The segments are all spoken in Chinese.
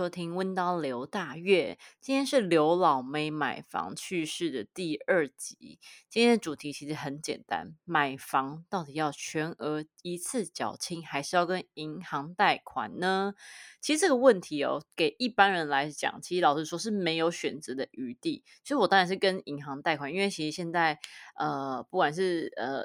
收听温刀刘大月。今天是刘老妹买房去世的第二集。今天的主题其实很简单：买房到底要全额一次缴清，还是要跟银行贷款呢？其实这个问题哦，给一般人来讲，其实老实说是没有选择的余地。所以我当然是跟银行贷款，因为其实现在呃，不管是呃。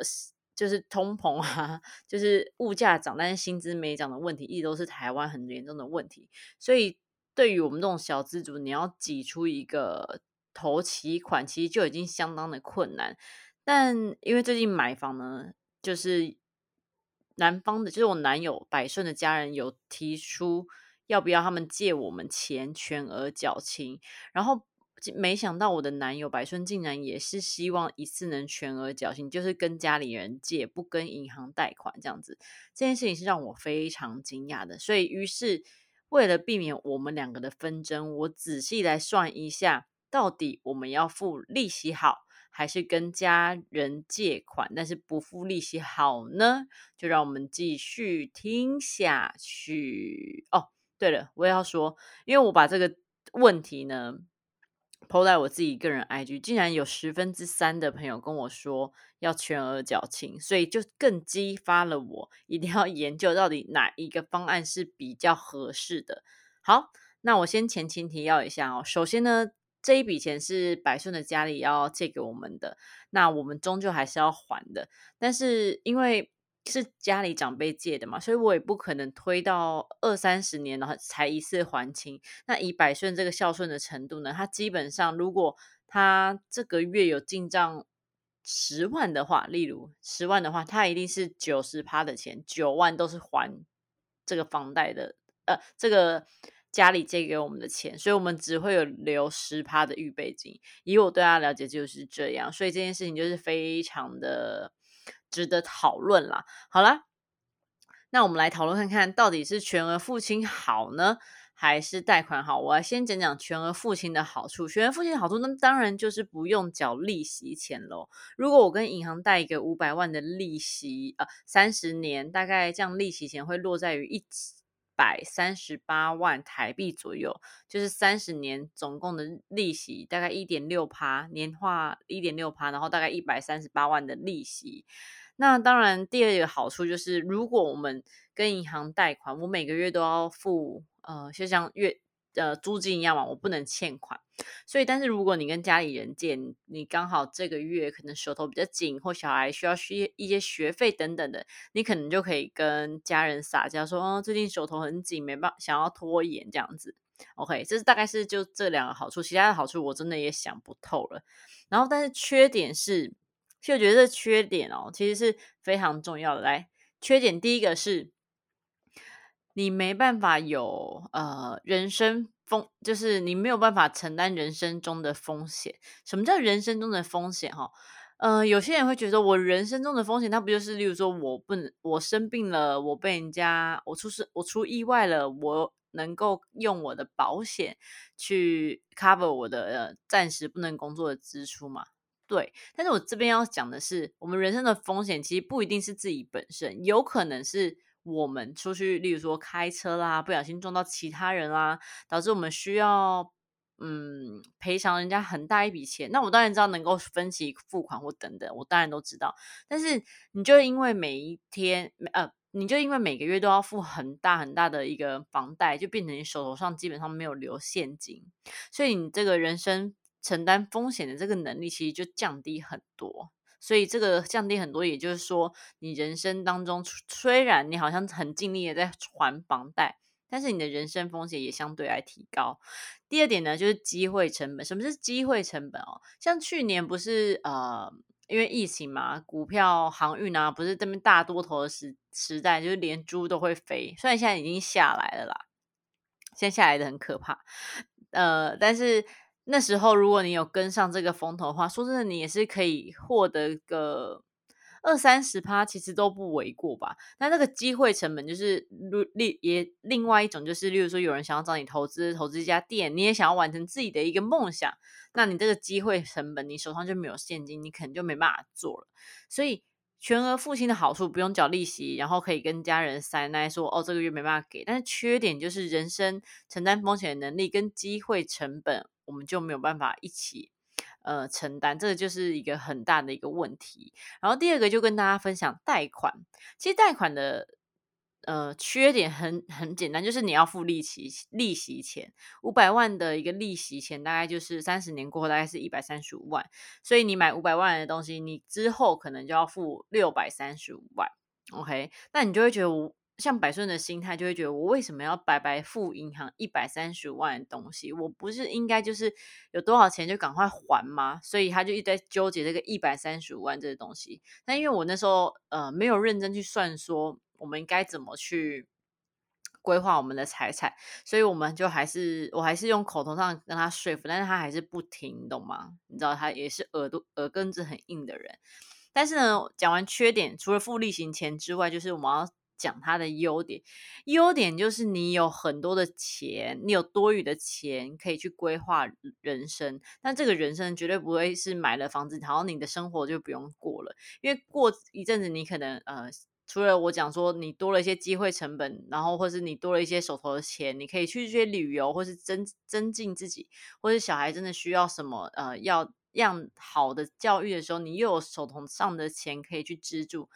就是通膨啊，就是物价涨，但是薪资没涨的问题，一直都是台湾很严重的问题。所以对于我们这种小资族，你要挤出一个头期款，其实就已经相当的困难。但因为最近买房呢，就是男方的，就是我男友百顺的家人有提出要不要他们借我们钱全额缴清，然后。没想到我的男友百顺竟然也是希望一次能全额缴清，就是跟家里人借，不跟银行贷款这样子。这件事情是让我非常惊讶的，所以于是为了避免我们两个的纷争，我仔细来算一下，到底我们要付利息好，还是跟家人借款但是不付利息好呢？就让我们继续听下去。哦，对了，我也要说，因为我把这个问题呢。抛在我自己个人 IG，竟然有十分之三的朋友跟我说要全额缴清，所以就更激发了我一定要研究到底哪一个方案是比较合适的。好，那我先前情提要一下哦。首先呢，这一笔钱是百顺的家里要借给我们的，那我们终究还是要还的。但是因为是家里长辈借的嘛，所以我也不可能推到二三十年然后才一次还清。那以百顺这个孝顺的程度呢，他基本上如果他这个月有进账十万的话，例如十万的话，他一定是九十趴的钱，九万都是还这个房贷的，呃，这个家里借给我们的钱，所以我们只会有留十趴的预备金。以我对他了解就是这样，所以这件事情就是非常的。值得讨论啦。好啦，那我们来讨论看看到底是全额付清好呢，还是贷款好？我要先讲讲全额付清的好处。全额付清的好处，那当然就是不用缴利息钱喽。如果我跟银行贷一个五百万的利息，呃，三十年大概这样利息钱会落在于一百三十八万台币左右，就是三十年总共的利息大概一点六趴，年化一点六趴，然后大概一百三十八万的利息。那当然，第二个好处就是，如果我们跟银行贷款，我每个月都要付，呃，就像月呃租金一样嘛，我不能欠款。所以，但是如果你跟家里人借，你刚好这个月可能手头比较紧，或小孩需要需一些学费等等的，你可能就可以跟家人撒娇说，哦，最近手头很紧，没办法，想要拖延这样子。OK，这是大概是就这两个好处，其他的好处我真的也想不透了。然后，但是缺点是。就我觉得这缺点哦，其实是非常重要的。来，缺点第一个是，你没办法有呃人生风，就是你没有办法承担人生中的风险。什么叫人生中的风险？哈，呃，有些人会觉得，我人生中的风险，它不就是，例如说，我不能，我生病了，我被人家，我出事，我出意外了，我能够用我的保险去 cover 我的呃暂时不能工作的支出嘛？对，但是我这边要讲的是，我们人生的风险其实不一定是自己本身，有可能是我们出去，例如说开车啦，不小心撞到其他人啦，导致我们需要嗯赔偿人家很大一笔钱。那我当然知道能够分期付款或等等，我当然都知道。但是你就因为每一天呃，你就因为每个月都要付很大很大的一个房贷，就变成你手头上基本上没有留现金，所以你这个人生。承担风险的这个能力其实就降低很多，所以这个降低很多，也就是说，你人生当中虽然你好像很尽力的在还房贷，但是你的人生风险也相对来提高。第二点呢，就是机会成本。什么是机会成本哦？像去年不是呃，因为疫情嘛，股票、航运啊，不是这边大多头的时时代，就是连猪都会飞。虽然现在已经下来了啦，现在下来的很可怕，呃，但是。那时候，如果你有跟上这个风头的话，说真的，你也是可以获得个二三十趴，其实都不为过吧。那那个机会成本就是，另也另外一种就是，例如说有人想要找你投资，投资一家店，你也想要完成自己的一个梦想，那你这个机会成本，你手上就没有现金，你可能就没办法做了。所以。全额付清的好处不用缴利息，然后可以跟家人塞奶说哦这个月没办法给，但是缺点就是人生承担风险的能力跟机会成本，我们就没有办法一起呃承担，这个就是一个很大的一个问题。然后第二个就跟大家分享贷款，其实贷款的。呃，缺点很很简单，就是你要付利息利息钱，五百万的一个利息钱，大概就是三十年过后大概是一百三十五万，所以你买五百万的东西，你之后可能就要付六百三十五万，OK？那你就会觉得，我像百顺的心态就会觉得，我为什么要白白付银行一百三十五万的东西？我不是应该就是有多少钱就赶快还吗？所以他就一直在纠结这个一百三十五万这个东西。但因为我那时候呃没有认真去算说。我们应该怎么去规划我们的财产？所以我们就还是，我还是用口头上跟他说服，但是他还是不听，懂吗？你知道他也是耳朵耳根子很硬的人。但是呢，讲完缺点，除了付利息钱之外，就是我们要讲他的优点。优点就是你有很多的钱，你有多余的钱可以去规划人生。但这个人生绝对不会是买了房子，然后你的生活就不用过了，因为过一阵子你可能呃。除了我讲说你多了一些机会成本，然后或是你多了一些手头的钱，你可以去一些旅游，或是增增进自己，或是小孩真的需要什么呃要让好的教育的时候，你又有手头上的钱可以去资助。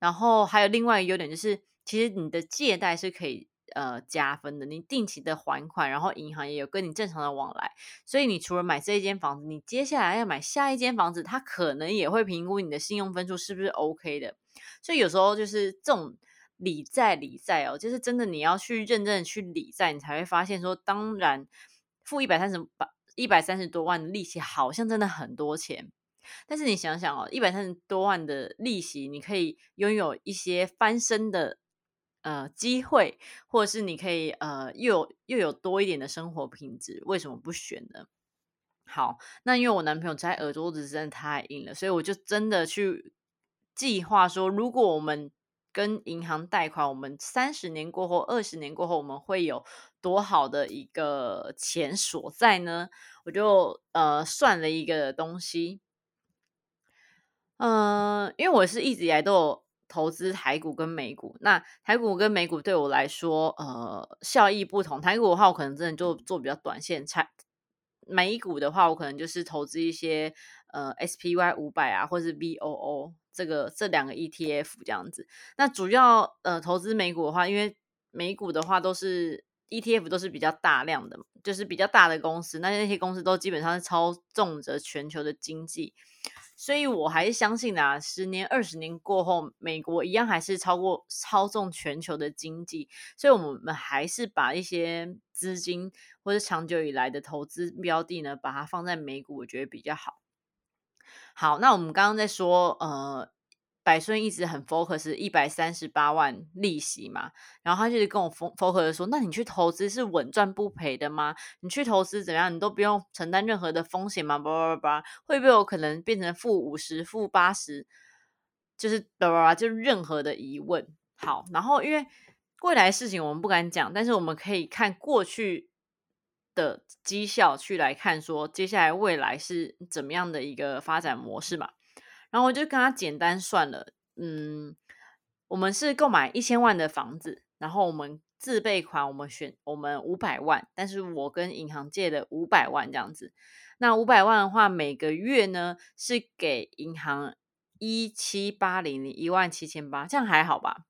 然后还有另外一个优点就是，其实你的借贷是可以呃加分的，你定期的还款，然后银行也有跟你正常的往来，所以你除了买这一间房子，你接下来要买下一间房子，他可能也会评估你的信用分数是不是 OK 的。所以有时候就是这种理债理债哦，就是真的你要去认真的去理债，你才会发现说，当然付一百三十八一百三十多万的利息好像真的很多钱，但是你想想哦，一百三十多万的利息，你可以拥有一些翻身的呃机会，或者是你可以呃又有又有多一点的生活品质，为什么不选呢？好，那因为我男朋友在耳朵子真的太硬了，所以我就真的去。计划说，如果我们跟银行贷款，我们三十年过后、二十年过后，我们会有多好的一个钱所在呢？我就呃算了一个东西，嗯，因为我是一直以来都有投资台股跟美股，那台股跟美股对我来说，呃，效益不同。台股的话，我可能真的就做比较短线；，财美股的话，我可能就是投资一些呃 SPY 五百啊，或是 VOO。这个这两个 ETF 这样子，那主要呃投资美股的话，因为美股的话都是 ETF 都是比较大量的，就是比较大的公司，那那些公司都基本上是操纵着全球的经济，所以我还是相信啊，十年二十年过后，美国一样还是超过操纵全球的经济，所以我们还是把一些资金或者长久以来的投资标的呢，把它放在美股，我觉得比较好。好，那我们刚刚在说，呃，百顺一直很 focus 一百三十八万利息嘛，然后他就是跟我 focus 说，那你去投资是稳赚不赔的吗？你去投资怎样，你都不用承担任何的风险吗？叭叭叭，会不会有可能变成负五十、负八十？就是叭叭叭，就任何的疑问。好，然后因为未来事情我们不敢讲，但是我们可以看过去。的绩效去来看，说接下来未来是怎么样的一个发展模式嘛？然后我就跟他简单算了，嗯，我们是购买一千万的房子，然后我们自备款，我们选我们五百万，但是我跟银行借的五百万这样子。那五百万的话，每个月呢是给银行一七八零零一万七千八，这样还好吧？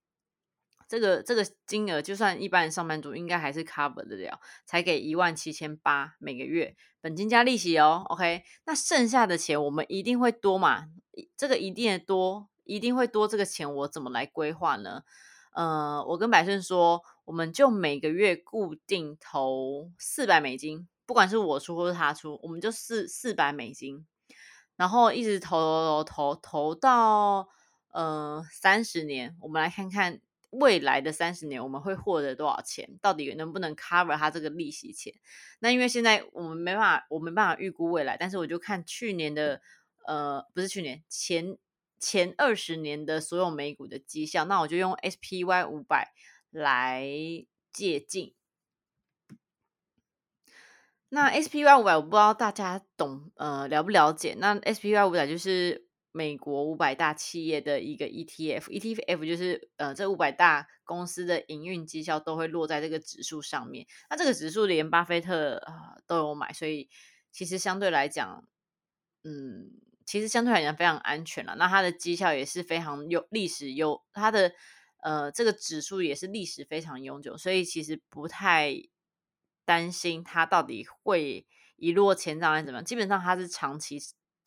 这个这个金额，就算一般上班族应该还是 cover 得了，才给一万七千八每个月，本金加利息哦。OK，那剩下的钱我们一定会多嘛？这个一定多，一定会多。这个钱我怎么来规划呢？呃，我跟百顺说，我们就每个月固定投四百美金，不管是我出或是他出，我们就四四百美金，然后一直投投投投到呃三十年，我们来看看。未来的三十年我们会获得多少钱？到底能不能 cover 它这个利息钱？那因为现在我们没办法，我没办法预估未来，但是我就看去年的，呃，不是去年前前二十年的所有美股的绩效，那我就用 SPY 五百来借镜。那 SPY 五百我不知道大家懂呃了不了解？那 SPY 五百就是美国五百大企业的一个 ETF，ETF 就是呃这五百大公司的营运绩效都会落在这个指数上面。那这个指数连巴菲特啊都有买，所以其实相对来讲，嗯，其实相对来讲非常安全了。那它的绩效也是非常有历史悠，它的呃这个指数也是历史非常悠久，所以其实不太担心它到底会一落千丈还是怎么样。基本上它是长期。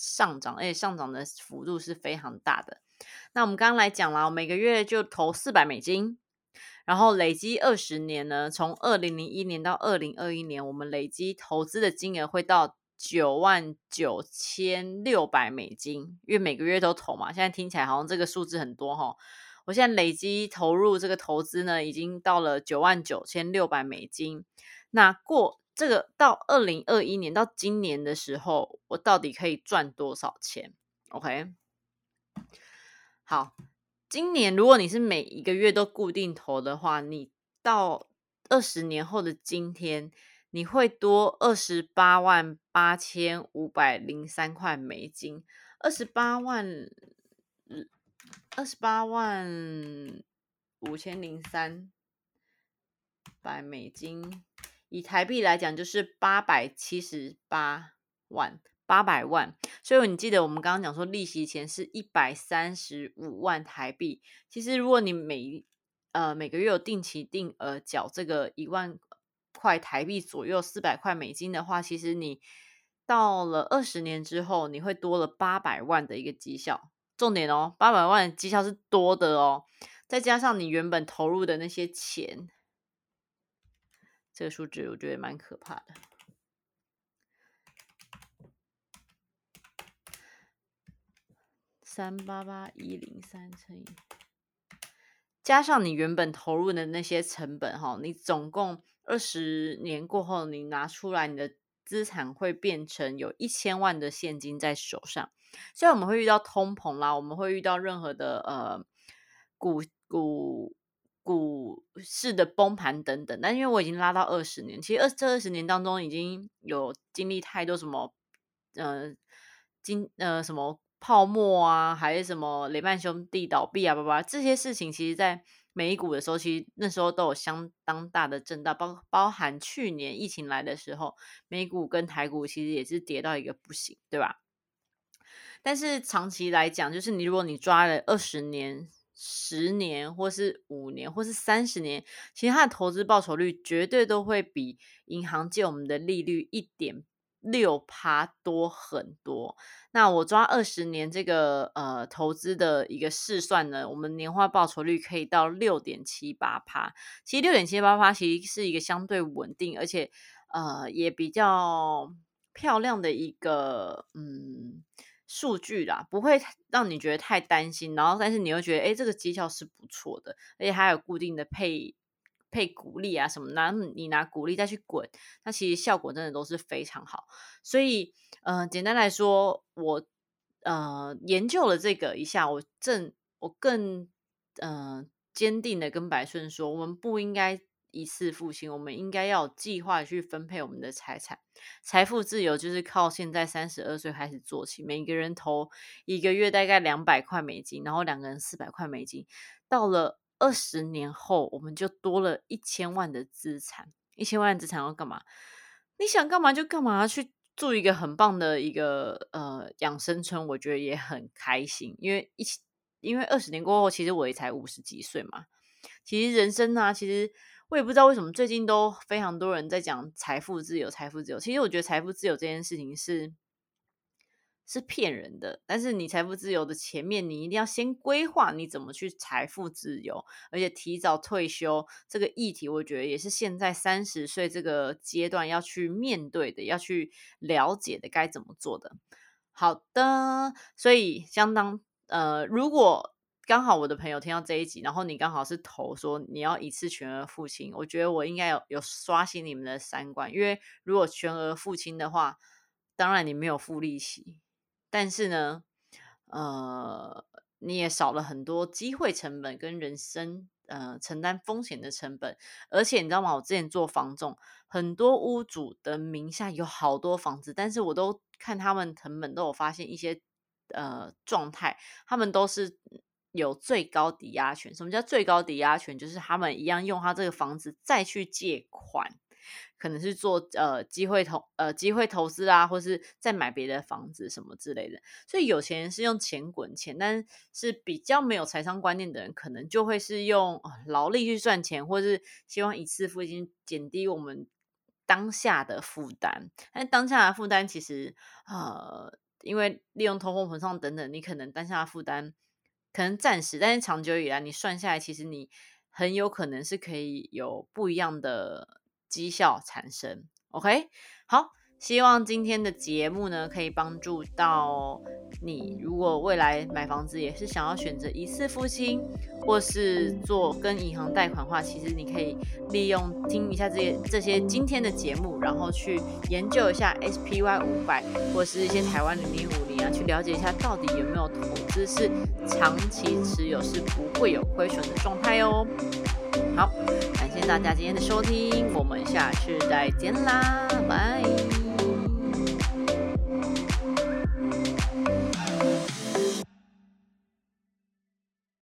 上涨，而且上涨的幅度是非常大的。那我们刚刚来讲了，每个月就投四百美金，然后累积二十年呢，从二零零一年到二零二一年，我们累积投资的金额会到九万九千六百美金，因为每个月都投嘛。现在听起来好像这个数字很多哈。我现在累积投入这个投资呢，已经到了九万九千六百美金。那过。这个到二零二一年到今年的时候，我到底可以赚多少钱？OK，好，今年如果你是每一个月都固定投的话，你到二十年后的今天，你会多二十八万八千五百零三块美金，二十八万，二十八万五千零三百美金。以台币来讲，就是八百七十八万，八百万。所以你记得我们刚刚讲说，利息钱是一百三十五万台币。其实如果你每呃每个月有定期定额缴这个一万块台币左右，四百块美金的话，其实你到了二十年之后，你会多了八百万的一个绩效。重点哦，八百万绩效是多的哦，再加上你原本投入的那些钱。这个数值我觉得蛮可怕的，三八八一零三乘以加上你原本投入的那些成本哈，你总共二十年过后，你拿出来你的资产会变成有一千万的现金在手上。虽然我们会遇到通膨啦，我们会遇到任何的呃股股。股市的崩盘等等，但因为我已经拉到二十年，其实二这二十年当中已经有经历太多什么，呃，经呃什么泡沫啊，还是什么雷曼兄弟倒闭啊，叭叭这些事情，其实在美股的时候，其实那时候都有相当大的震荡，包包含去年疫情来的时候，美股跟台股其实也是跌到一个不行，对吧？但是长期来讲，就是你如果你抓了二十年。十年，或是五年，或是三十年，其实它的投资报酬率绝对都会比银行借我们的利率一点六趴多很多。那我抓二十年这个呃投资的一个试算呢，我们年化报酬率可以到六点七八趴。其实六点七八趴其实是一个相对稳定，而且呃也比较漂亮的一个嗯。数据啦，不会让你觉得太担心，然后但是你又觉得，哎，这个绩效是不错的，而且还有固定的配配股利啊什么，那你拿股利再去滚，那其实效果真的都是非常好。所以，呃，简单来说，我呃研究了这个一下，我正我更呃坚定的跟白顺说，我们不应该。一次付清，我们应该要有计划去分配我们的财产。财富自由就是靠现在三十二岁开始做起，每个人投一个月大概两百块美金，然后两个人四百块美金，到了二十年后，我们就多了一千万的资产。一千万资产要干嘛？你想干嘛就干嘛，去住一个很棒的一个呃养生村，我觉得也很开心。因为一起因为二十年过后，其实我也才五十几岁嘛。其实人生啊，其实。我也不知道为什么最近都非常多人在讲财富自由，财富自由。其实我觉得财富自由这件事情是是骗人的。但是你财富自由的前面，你一定要先规划你怎么去财富自由，而且提早退休这个议题，我觉得也是现在三十岁这个阶段要去面对的，要去了解的，该怎么做的。好的，所以相当呃，如果。刚好我的朋友听到这一集，然后你刚好是投说你要一次全额付清，我觉得我应该有有刷新你们的三观，因为如果全额付清的话，当然你没有付利息，但是呢，呃，你也少了很多机会成本跟人生呃承担风险的成本，而且你知道吗？我之前做房仲，很多屋主的名下有好多房子，但是我都看他们成本都有发现一些呃状态，他们都是有最高抵押权。什么叫最高抵押权？就是他们一样用他这个房子再去借款。可能是做呃机会投呃机会投资啊，或是再买别的房子什么之类的。所以有钱人是用钱滚钱，但是比较没有财商观念的人，可能就会是用劳力去赚钱，或是希望一次付金减低我们当下的负担。但当下的负担其实呃，因为利用通货膨胀等等，你可能当下的负担可能暂时，但是长久以来你算下来，其实你很有可能是可以有不一样的。绩效产生，OK，好，希望今天的节目呢可以帮助到你。如果未来买房子也是想要选择一次付清，或是做跟银行贷款的话，其实你可以利用听一下这些这些今天的节目，然后去研究一下 SPY 五百或是一些台湾零零五零啊，去了解一下到底有没有投资是长期持有是不会有亏损的状态哦。好，感谢大家今天的收听，我们下次再见啦，拜。